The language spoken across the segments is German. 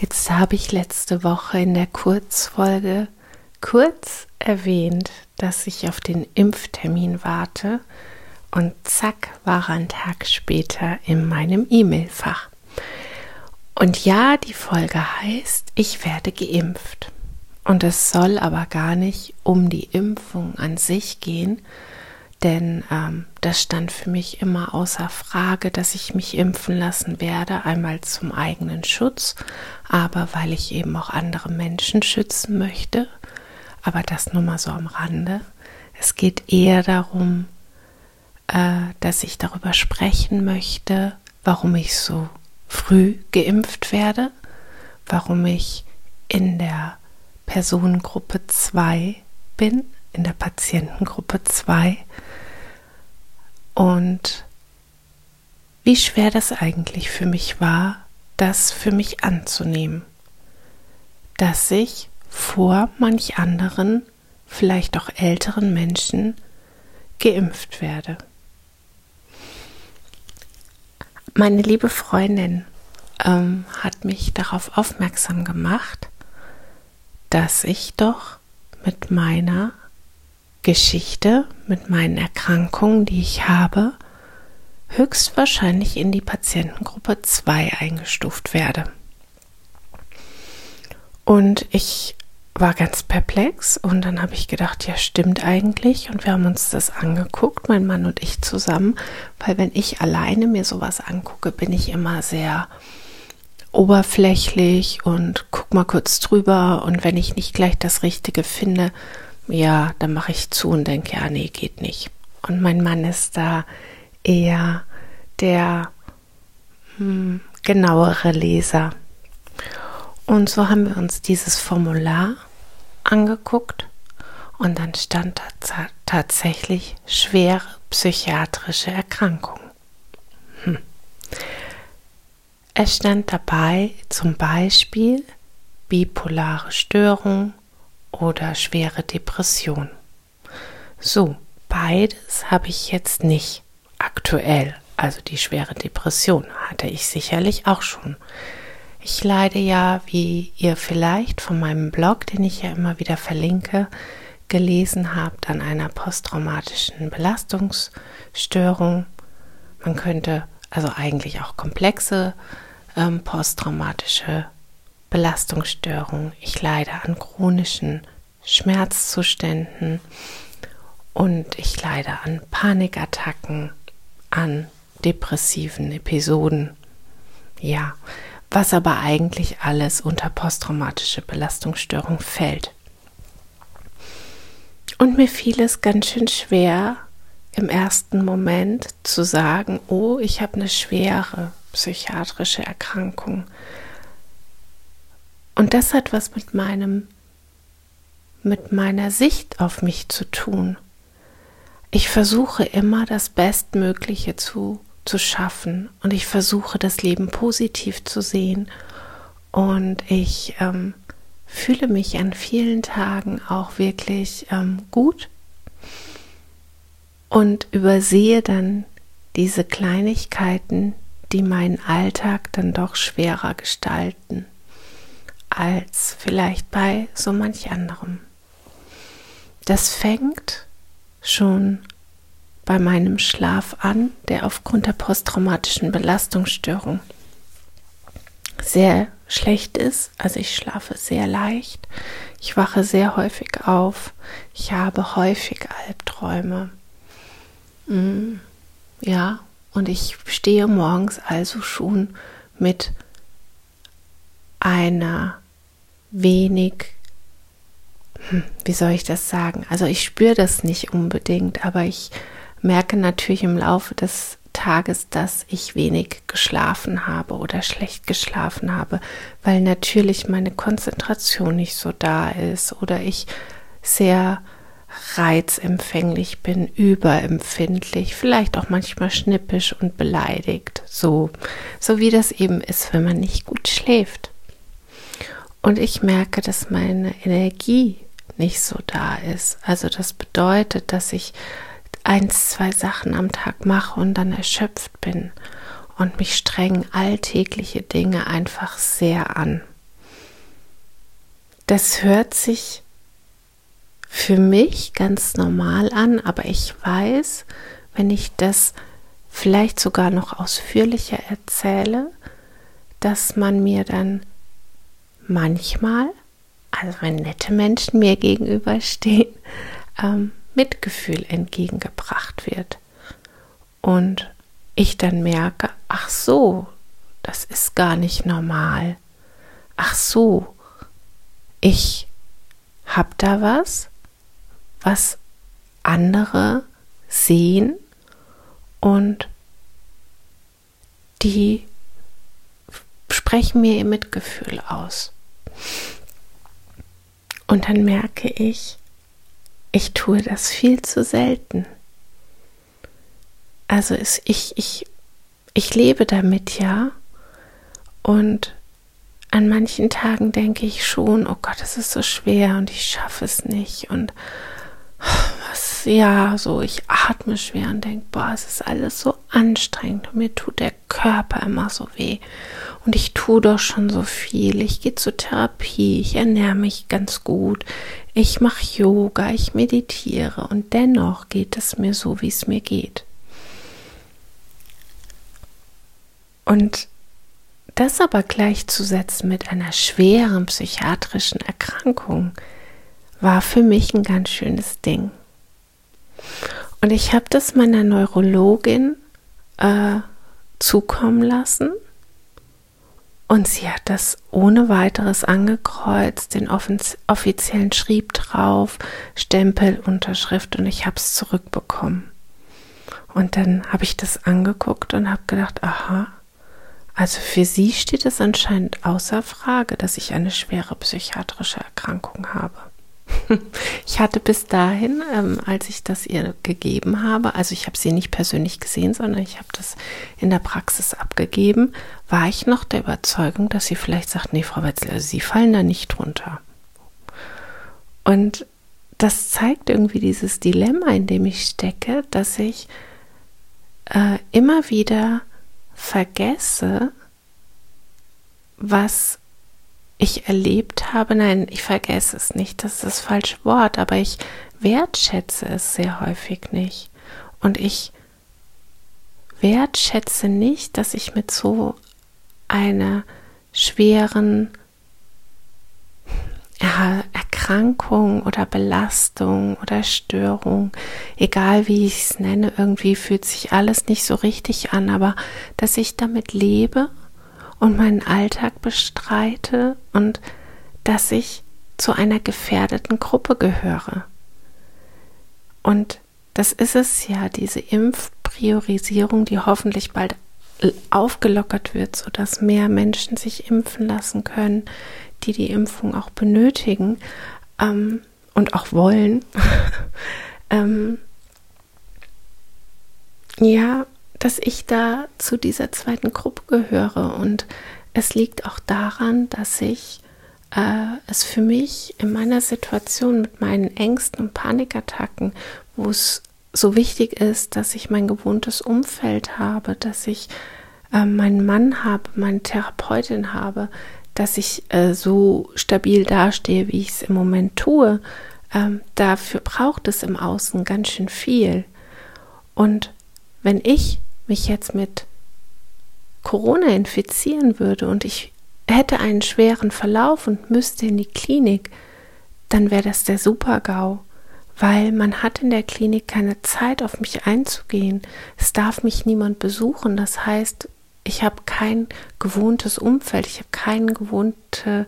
Jetzt habe ich letzte Woche in der Kurzfolge kurz erwähnt, dass ich auf den Impftermin warte und zack war er ein Tag später in meinem E-Mail-Fach. Und ja, die Folge heißt, ich werde geimpft. Und es soll aber gar nicht um die Impfung an sich gehen, denn ähm, das stand für mich immer außer Frage, dass ich mich impfen lassen werde, einmal zum eigenen Schutz, aber weil ich eben auch andere Menschen schützen möchte. Aber das nur mal so am Rande. Es geht eher darum, äh, dass ich darüber sprechen möchte, warum ich so früh geimpft werde, warum ich in der Personengruppe 2 bin, in der Patientengruppe 2 und wie schwer das eigentlich für mich war, das für mich anzunehmen, dass ich vor manch anderen, vielleicht auch älteren Menschen geimpft werde. Meine liebe Freundin ähm, hat mich darauf aufmerksam gemacht, dass ich doch mit meiner Geschichte, mit meinen Erkrankungen, die ich habe, höchstwahrscheinlich in die Patientengruppe 2 eingestuft werde. Und ich war ganz perplex und dann habe ich gedacht, ja stimmt eigentlich. Und wir haben uns das angeguckt, mein Mann und ich zusammen, weil wenn ich alleine mir sowas angucke, bin ich immer sehr oberflächlich und guck mal kurz drüber. Und wenn ich nicht gleich das Richtige finde, ja, dann mache ich zu und denke, ja, nee, geht nicht. Und mein Mann ist da eher der hm, genauere Leser. Und so haben wir uns dieses Formular angeguckt und dann stand da tatsächlich schwere psychiatrische Erkrankung. Hm. Es stand dabei zum Beispiel bipolare Störung oder schwere Depression. So, beides habe ich jetzt nicht aktuell. Also die schwere Depression hatte ich sicherlich auch schon. Ich leide ja, wie ihr vielleicht von meinem Blog, den ich ja immer wieder verlinke, gelesen habt, an einer posttraumatischen Belastungsstörung. Man könnte also eigentlich auch komplexe ähm, posttraumatische Belastungsstörung. Ich leide an chronischen Schmerzzuständen und ich leide an Panikattacken, an depressiven Episoden. Ja, was aber eigentlich alles unter posttraumatische Belastungsstörung fällt. Und mir fiel es ganz schön schwer, im ersten Moment zu sagen, oh, ich habe eine schwere psychiatrische Erkrankung. Und das hat was mit meinem mit meiner Sicht auf mich zu tun. Ich versuche immer das Bestmögliche zu zu schaffen. Und ich versuche das Leben positiv zu sehen. Und ich ähm, fühle mich an vielen Tagen auch wirklich ähm, gut. Und übersehe dann diese Kleinigkeiten, die meinen Alltag dann doch schwerer gestalten als vielleicht bei so manch anderem. Das fängt schon bei meinem Schlaf an, der aufgrund der posttraumatischen Belastungsstörung sehr schlecht ist. Also ich schlafe sehr leicht, ich wache sehr häufig auf, ich habe häufig Albträume. Mm, ja, und ich stehe morgens also schon mit einer wenig, hm, wie soll ich das sagen? Also ich spüre das nicht unbedingt, aber ich merke natürlich im Laufe des Tages, dass ich wenig geschlafen habe oder schlecht geschlafen habe, weil natürlich meine Konzentration nicht so da ist oder ich sehr reizempfänglich bin, überempfindlich, vielleicht auch manchmal schnippisch und beleidigt, so, so wie das eben ist, wenn man nicht gut schläft. Und ich merke, dass meine Energie nicht so da ist. Also das bedeutet, dass ich eins, zwei Sachen am Tag mache und dann erschöpft bin und mich strengen alltägliche Dinge einfach sehr an. das hört sich für mich ganz normal an, aber ich weiß, wenn ich das vielleicht sogar noch ausführlicher erzähle, dass man mir dann manchmal, also wenn nette Menschen mir gegenüberstehen, ähm, Mitgefühl entgegengebracht wird. Und ich dann merke, ach so, das ist gar nicht normal. Ach so, ich habe da was, was andere sehen und die sprechen mir ihr Mitgefühl aus. Und dann merke ich, ich tue das viel zu selten. Also ist, ich, ich, ich lebe damit ja. Und an manchen Tagen denke ich schon, oh Gott, es ist so schwer und ich schaffe es nicht. Und was, ja, so, ich atme schwer und denke, boah, es ist alles so anstrengend und mir tut der Körper immer so weh. Und ich tue doch schon so viel. Ich gehe zur Therapie, ich ernähre mich ganz gut, ich mache Yoga, ich meditiere und dennoch geht es mir so, wie es mir geht. Und das aber gleichzusetzen mit einer schweren psychiatrischen Erkrankung war für mich ein ganz schönes Ding. Und ich habe das meiner Neurologin äh, zukommen lassen und sie hat das ohne weiteres angekreuzt, den offiziellen Schrieb drauf, Stempel, Unterschrift und ich habe es zurückbekommen. Und dann habe ich das angeguckt und habe gedacht, aha, also für sie steht es anscheinend außer Frage, dass ich eine schwere psychiatrische Erkrankung habe. Ich hatte bis dahin, ähm, als ich das ihr gegeben habe, also ich habe sie nicht persönlich gesehen, sondern ich habe das in der Praxis abgegeben, war ich noch der Überzeugung, dass sie vielleicht sagt, nee, Frau Wetzler, Sie fallen da nicht drunter. Und das zeigt irgendwie dieses Dilemma, in dem ich stecke, dass ich äh, immer wieder vergesse, was ich erlebt habe, nein, ich vergesse es nicht, das ist das falsche Wort, aber ich wertschätze es sehr häufig nicht. Und ich wertschätze nicht, dass ich mit so einer schweren Erkrankung oder Belastung oder Störung, egal wie ich es nenne, irgendwie fühlt sich alles nicht so richtig an, aber dass ich damit lebe und meinen Alltag bestreite und dass ich zu einer gefährdeten Gruppe gehöre. Und das ist es ja, diese Impfpriorisierung, die hoffentlich bald aufgelockert wird, sodass mehr Menschen sich impfen lassen können, die die Impfung auch benötigen ähm, und auch wollen. ähm, ja, dass ich da zu dieser zweiten Gruppe gehöre. Und es liegt auch daran, dass ich äh, es für mich in meiner Situation mit meinen Ängsten und Panikattacken, wo es so wichtig ist, dass ich mein gewohntes Umfeld habe, dass ich äh, meinen Mann habe, meine Therapeutin habe, dass ich äh, so stabil dastehe, wie ich es im Moment tue. Ähm, dafür braucht es im Außen ganz schön viel. Und wenn ich mich jetzt mit Corona infizieren würde und ich hätte einen schweren Verlauf und müsste in die Klinik, dann wäre das der Super-GAU, weil man hat in der Klinik keine Zeit, auf mich einzugehen. Es darf mich niemand besuchen. Das heißt, ich habe kein gewohntes Umfeld, ich habe keinen gewohnte,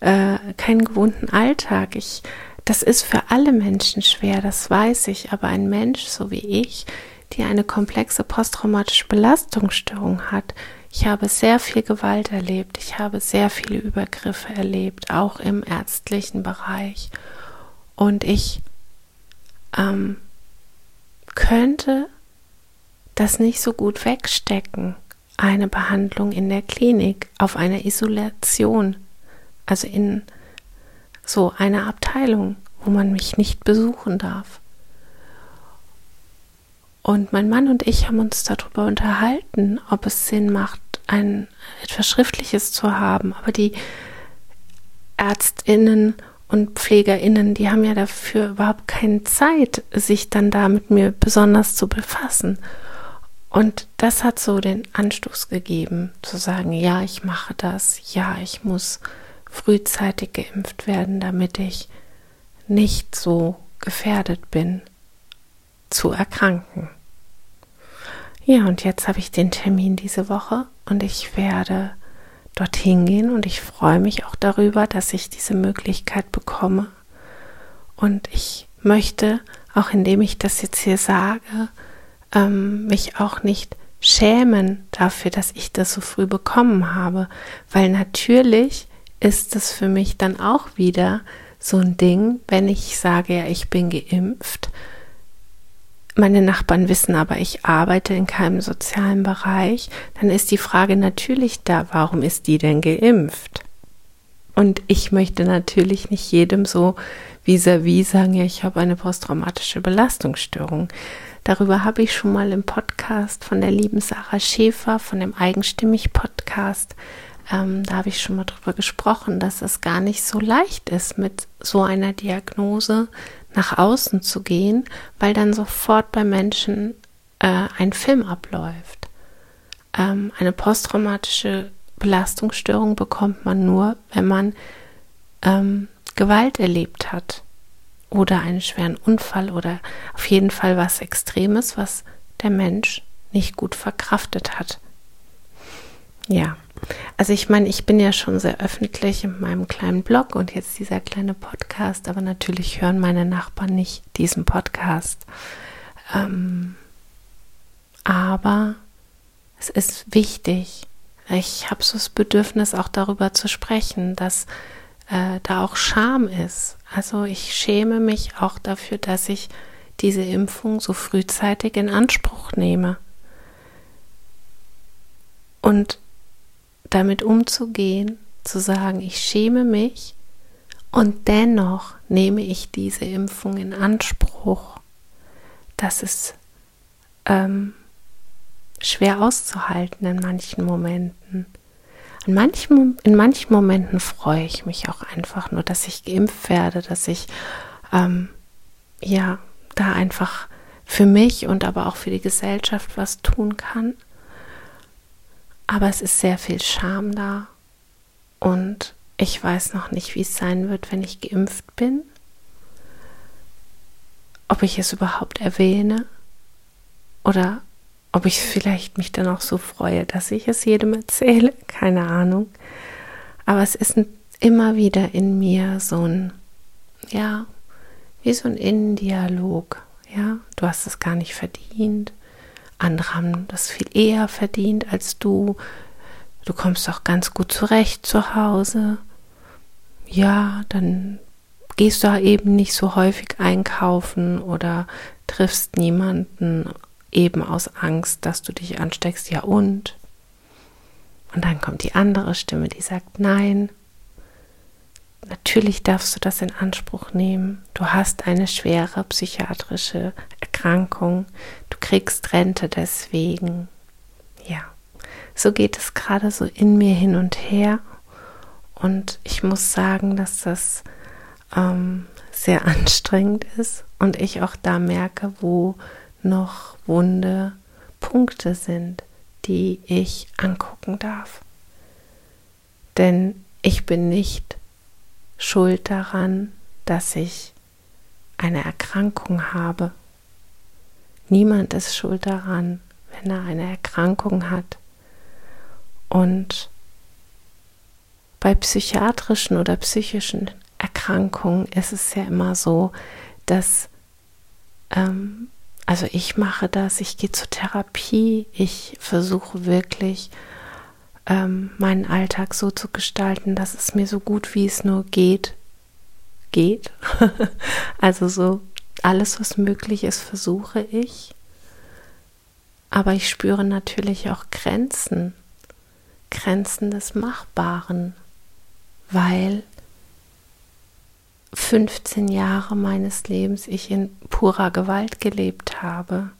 äh, keinen gewohnten Alltag. Ich, das ist für alle Menschen schwer, das weiß ich. Aber ein Mensch, so wie ich, die eine komplexe posttraumatische Belastungsstörung hat. Ich habe sehr viel Gewalt erlebt, ich habe sehr viele Übergriffe erlebt, auch im ärztlichen Bereich. Und ich ähm, könnte das nicht so gut wegstecken, eine Behandlung in der Klinik, auf einer Isolation, also in so einer Abteilung, wo man mich nicht besuchen darf. Und mein Mann und ich haben uns darüber unterhalten, ob es Sinn macht, ein etwas Schriftliches zu haben. Aber die Ärztinnen und Pflegerinnen, die haben ja dafür überhaupt keine Zeit, sich dann da mit mir besonders zu befassen. Und das hat so den Anstoß gegeben, zu sagen, ja, ich mache das, ja, ich muss frühzeitig geimpft werden, damit ich nicht so gefährdet bin zu erkranken. Ja, und jetzt habe ich den Termin diese Woche und ich werde dorthin gehen und ich freue mich auch darüber, dass ich diese Möglichkeit bekomme. Und ich möchte, auch indem ich das jetzt hier sage, ähm, mich auch nicht schämen dafür, dass ich das so früh bekommen habe, weil natürlich ist es für mich dann auch wieder so ein Ding, wenn ich sage, ja, ich bin geimpft. Meine Nachbarn wissen aber, ich arbeite in keinem sozialen Bereich, dann ist die Frage natürlich da, warum ist die denn geimpft? Und ich möchte natürlich nicht jedem so vis-à-vis -vis sagen, ja, ich habe eine posttraumatische Belastungsstörung. Darüber habe ich schon mal im Podcast von der lieben Sarah Schäfer, von dem Eigenstimmig-Podcast, ähm, da habe ich schon mal drüber gesprochen, dass es gar nicht so leicht ist, mit so einer Diagnose nach außen zu gehen, weil dann sofort bei Menschen äh, ein Film abläuft. Ähm, eine posttraumatische Belastungsstörung bekommt man nur, wenn man ähm, Gewalt erlebt hat oder einen schweren Unfall oder auf jeden Fall was Extremes, was der Mensch nicht gut verkraftet hat. Ja, also ich meine, ich bin ja schon sehr öffentlich in meinem kleinen Blog und jetzt dieser kleine Podcast, aber natürlich hören meine Nachbarn nicht diesen Podcast. Ähm, aber es ist wichtig. Ich habe so das Bedürfnis, auch darüber zu sprechen, dass äh, da auch Scham ist. Also ich schäme mich auch dafür, dass ich diese Impfung so frühzeitig in Anspruch nehme. Und damit umzugehen, zu sagen, ich schäme mich und dennoch nehme ich diese Impfung in Anspruch, das ist ähm, schwer auszuhalten in manchen Momenten. In manchen, in manchen Momenten freue ich mich auch einfach nur, dass ich geimpft werde, dass ich ähm, ja da einfach für mich und aber auch für die Gesellschaft was tun kann. Aber es ist sehr viel Scham da und ich weiß noch nicht, wie es sein wird, wenn ich geimpft bin. Ob ich es überhaupt erwähne oder ob ich vielleicht mich dann auch so freue, dass ich es jedem erzähle, keine Ahnung. Aber es ist immer wieder in mir so ein, ja, wie so ein Innendialog. Ja, du hast es gar nicht verdient. Andere haben das viel eher verdient als du. Du kommst auch ganz gut zurecht zu Hause. Ja, dann gehst du eben nicht so häufig einkaufen oder triffst niemanden eben aus Angst, dass du dich ansteckst. Ja und? Und dann kommt die andere Stimme, die sagt, nein, natürlich darfst du das in Anspruch nehmen. Du hast eine schwere psychiatrische Erkrankung. Du kriegst Rente deswegen. Ja, so geht es gerade so in mir hin und her. Und ich muss sagen, dass das ähm, sehr anstrengend ist und ich auch da merke, wo noch wunde Punkte sind, die ich angucken darf. Denn ich bin nicht schuld daran, dass ich eine Erkrankung habe. Niemand ist schuld daran, wenn er eine Erkrankung hat. Und bei psychiatrischen oder psychischen Erkrankungen ist es ja immer so, dass, ähm, also ich mache das, ich gehe zur Therapie, ich versuche wirklich ähm, meinen Alltag so zu gestalten, dass es mir so gut wie es nur geht, geht. also so alles, was möglich ist, versuche ich. Aber ich spüre natürlich auch Grenzen, Grenzen des Machbaren, weil 15 Jahre meines Lebens ich in purer Gewalt gelebt habe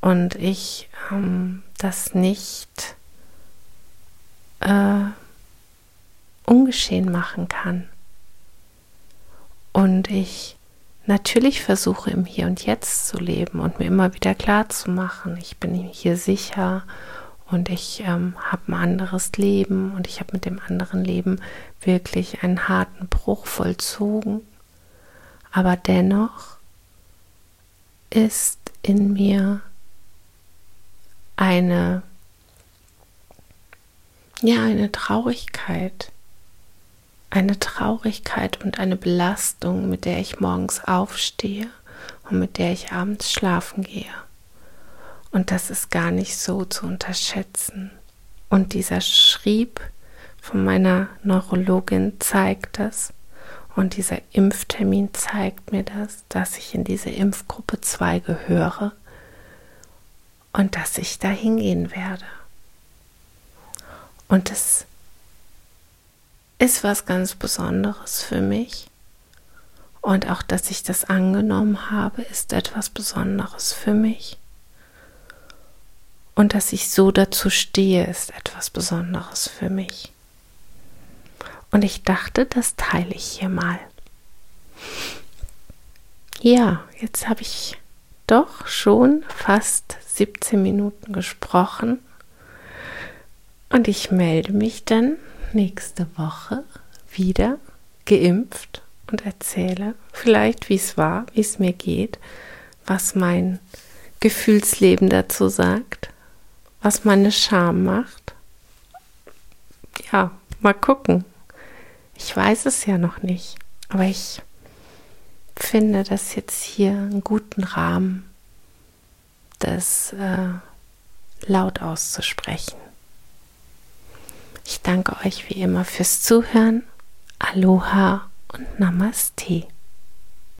und ich ähm, das nicht äh, ungeschehen machen kann. Und ich natürlich versuche im Hier und Jetzt zu leben und mir immer wieder klar zu machen, ich bin hier sicher und ich ähm, habe ein anderes Leben und ich habe mit dem anderen Leben wirklich einen harten Bruch vollzogen. Aber dennoch ist in mir eine ja eine Traurigkeit, eine Traurigkeit und eine Belastung, mit der ich morgens aufstehe und mit der ich abends schlafen gehe. Und das ist gar nicht so zu unterschätzen. Und dieser Schrieb von meiner Neurologin zeigt das. Und dieser Impftermin zeigt mir das, dass ich in diese Impfgruppe 2 gehöre und dass ich da hingehen werde. Und es ist was ganz Besonderes für mich. Und auch, dass ich das angenommen habe, ist etwas Besonderes für mich. Und dass ich so dazu stehe, ist etwas Besonderes für mich. Und ich dachte, das teile ich hier mal. Ja, jetzt habe ich doch schon fast 17 Minuten gesprochen. Und ich melde mich dann nächste Woche wieder geimpft und erzähle vielleicht, wie es war, wie es mir geht, was mein Gefühlsleben dazu sagt was meine Scham macht. Ja, mal gucken. Ich weiß es ja noch nicht, aber ich finde das jetzt hier einen guten Rahmen, das äh, laut auszusprechen. Ich danke euch wie immer fürs Zuhören. Aloha und Namaste.